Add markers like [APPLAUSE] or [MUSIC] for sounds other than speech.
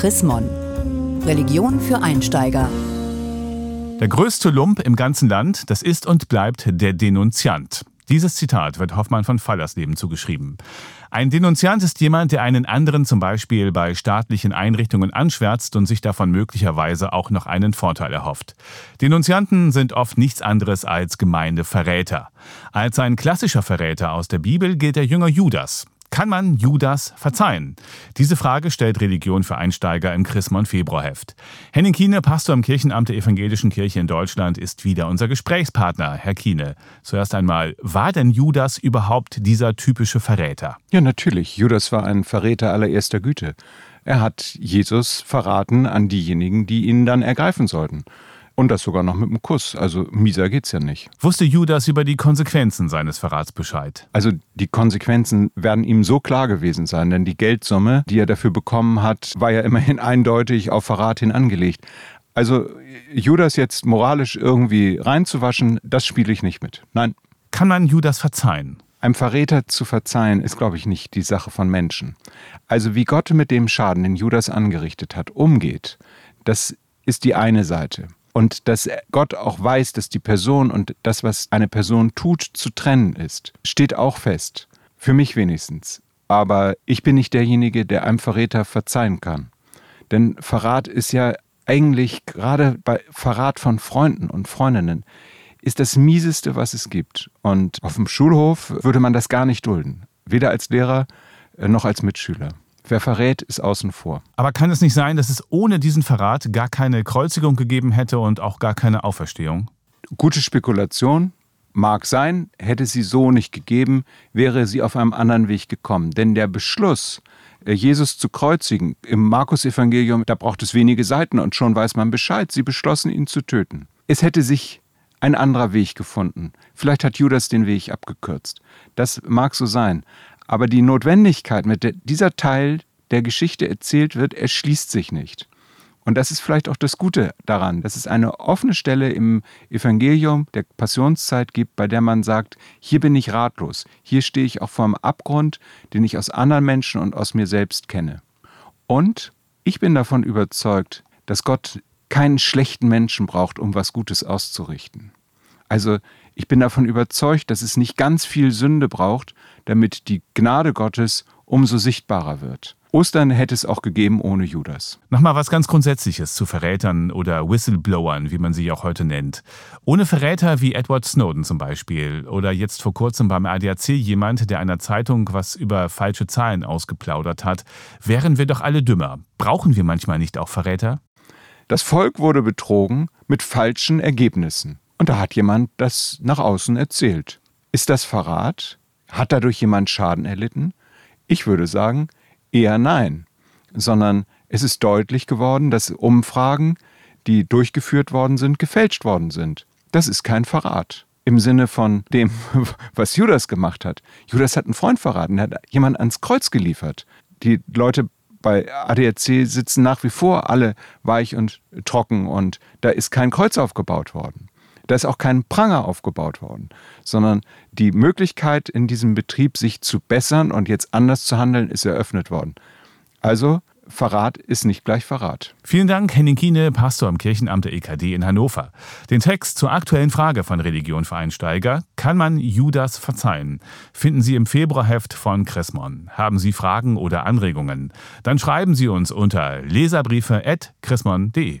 Chris Religion für Einsteiger. Der größte Lump im ganzen Land, das ist und bleibt der Denunziant. Dieses Zitat wird Hoffmann von Fallersleben zugeschrieben. Ein Denunziant ist jemand, der einen anderen zum Beispiel bei staatlichen Einrichtungen anschwärzt und sich davon möglicherweise auch noch einen Vorteil erhofft. Denunzianten sind oft nichts anderes als Gemeindeverräter. Als ein klassischer Verräter aus der Bibel gilt der Jünger Judas. Kann man Judas verzeihen? Diese Frage stellt Religion für Einsteiger im Chrismon Februarheft. Henning Kiene, Pastor im Kirchenamt der Evangelischen Kirche in Deutschland, ist wieder unser Gesprächspartner. Herr Kiene, zuerst einmal, war denn Judas überhaupt dieser typische Verräter? Ja, natürlich. Judas war ein Verräter allererster Güte. Er hat Jesus verraten an diejenigen, die ihn dann ergreifen sollten. Und das sogar noch mit einem Kuss. Also mieser geht's ja nicht. Wusste Judas über die Konsequenzen seines Verrats Bescheid? Also die Konsequenzen werden ihm so klar gewesen sein, denn die Geldsumme, die er dafür bekommen hat, war ja immerhin [LAUGHS] eindeutig auf Verrat hin angelegt. Also Judas jetzt moralisch irgendwie reinzuwaschen, das spiele ich nicht mit. Nein. Kann man Judas verzeihen? Einem Verräter zu verzeihen, ist, glaube ich, nicht die Sache von Menschen. Also wie Gott mit dem Schaden, den Judas angerichtet hat, umgeht, das ist die eine Seite. Und dass Gott auch weiß, dass die Person und das, was eine Person tut, zu trennen ist, steht auch fest. Für mich wenigstens. Aber ich bin nicht derjenige, der einem Verräter verzeihen kann. Denn Verrat ist ja eigentlich gerade bei Verrat von Freunden und Freundinnen ist das mieseste, was es gibt. Und auf dem Schulhof würde man das gar nicht dulden. Weder als Lehrer äh, noch als Mitschüler. Wer verrät, ist außen vor. Aber kann es nicht sein, dass es ohne diesen Verrat gar keine Kreuzigung gegeben hätte und auch gar keine Auferstehung? Gute Spekulation. Mag sein, hätte sie so nicht gegeben, wäre sie auf einem anderen Weg gekommen. Denn der Beschluss, äh, Jesus zu kreuzigen, im Markus-Evangelium, da braucht es wenige Seiten und schon weiß man Bescheid. Sie beschlossen, ihn zu töten. Es hätte sich ein anderer Weg gefunden. Vielleicht hat Judas den Weg abgekürzt. Das mag so sein. Aber die Notwendigkeit, mit der dieser Teil der Geschichte erzählt wird, erschließt sich nicht. Und das ist vielleicht auch das Gute daran, dass es eine offene Stelle im Evangelium der Passionszeit gibt, bei der man sagt, hier bin ich ratlos, hier stehe ich auch vor einem Abgrund, den ich aus anderen Menschen und aus mir selbst kenne. Und ich bin davon überzeugt, dass Gott keinen schlechten Menschen braucht, um was Gutes auszurichten. Also ich bin davon überzeugt, dass es nicht ganz viel Sünde braucht, damit die Gnade Gottes umso sichtbarer wird. Ostern hätte es auch gegeben ohne Judas. Nochmal was ganz Grundsätzliches zu Verrätern oder Whistleblowern, wie man sie auch heute nennt. Ohne Verräter wie Edward Snowden zum Beispiel oder jetzt vor kurzem beim ADAC jemand, der einer Zeitung was über falsche Zahlen ausgeplaudert hat, wären wir doch alle dümmer. Brauchen wir manchmal nicht auch Verräter? Das Volk wurde betrogen mit falschen Ergebnissen. Und da hat jemand das nach außen erzählt. Ist das Verrat? Hat dadurch jemand Schaden erlitten? Ich würde sagen, eher nein, sondern es ist deutlich geworden, dass Umfragen, die durchgeführt worden sind, gefälscht worden sind. Das ist kein Verrat. Im Sinne von dem, [LAUGHS] was Judas gemacht hat. Judas hat einen Freund verraten, er hat jemanden ans Kreuz geliefert. Die Leute bei ADAC sitzen nach wie vor alle weich und trocken und da ist kein Kreuz aufgebaut worden. Da ist auch kein Pranger aufgebaut worden, sondern die Möglichkeit in diesem Betrieb, sich zu bessern und jetzt anders zu handeln, ist eröffnet worden. Also Verrat ist nicht gleich Verrat. Vielen Dank, Henning Kiene, Pastor im Kirchenamt der EKD in Hannover. Den Text zur aktuellen Frage von Religion für Einsteiger, kann man Judas verzeihen, finden Sie im Februarheft von Chrismon. Haben Sie Fragen oder Anregungen? Dann schreiben Sie uns unter leserbriefe.chrismon.de.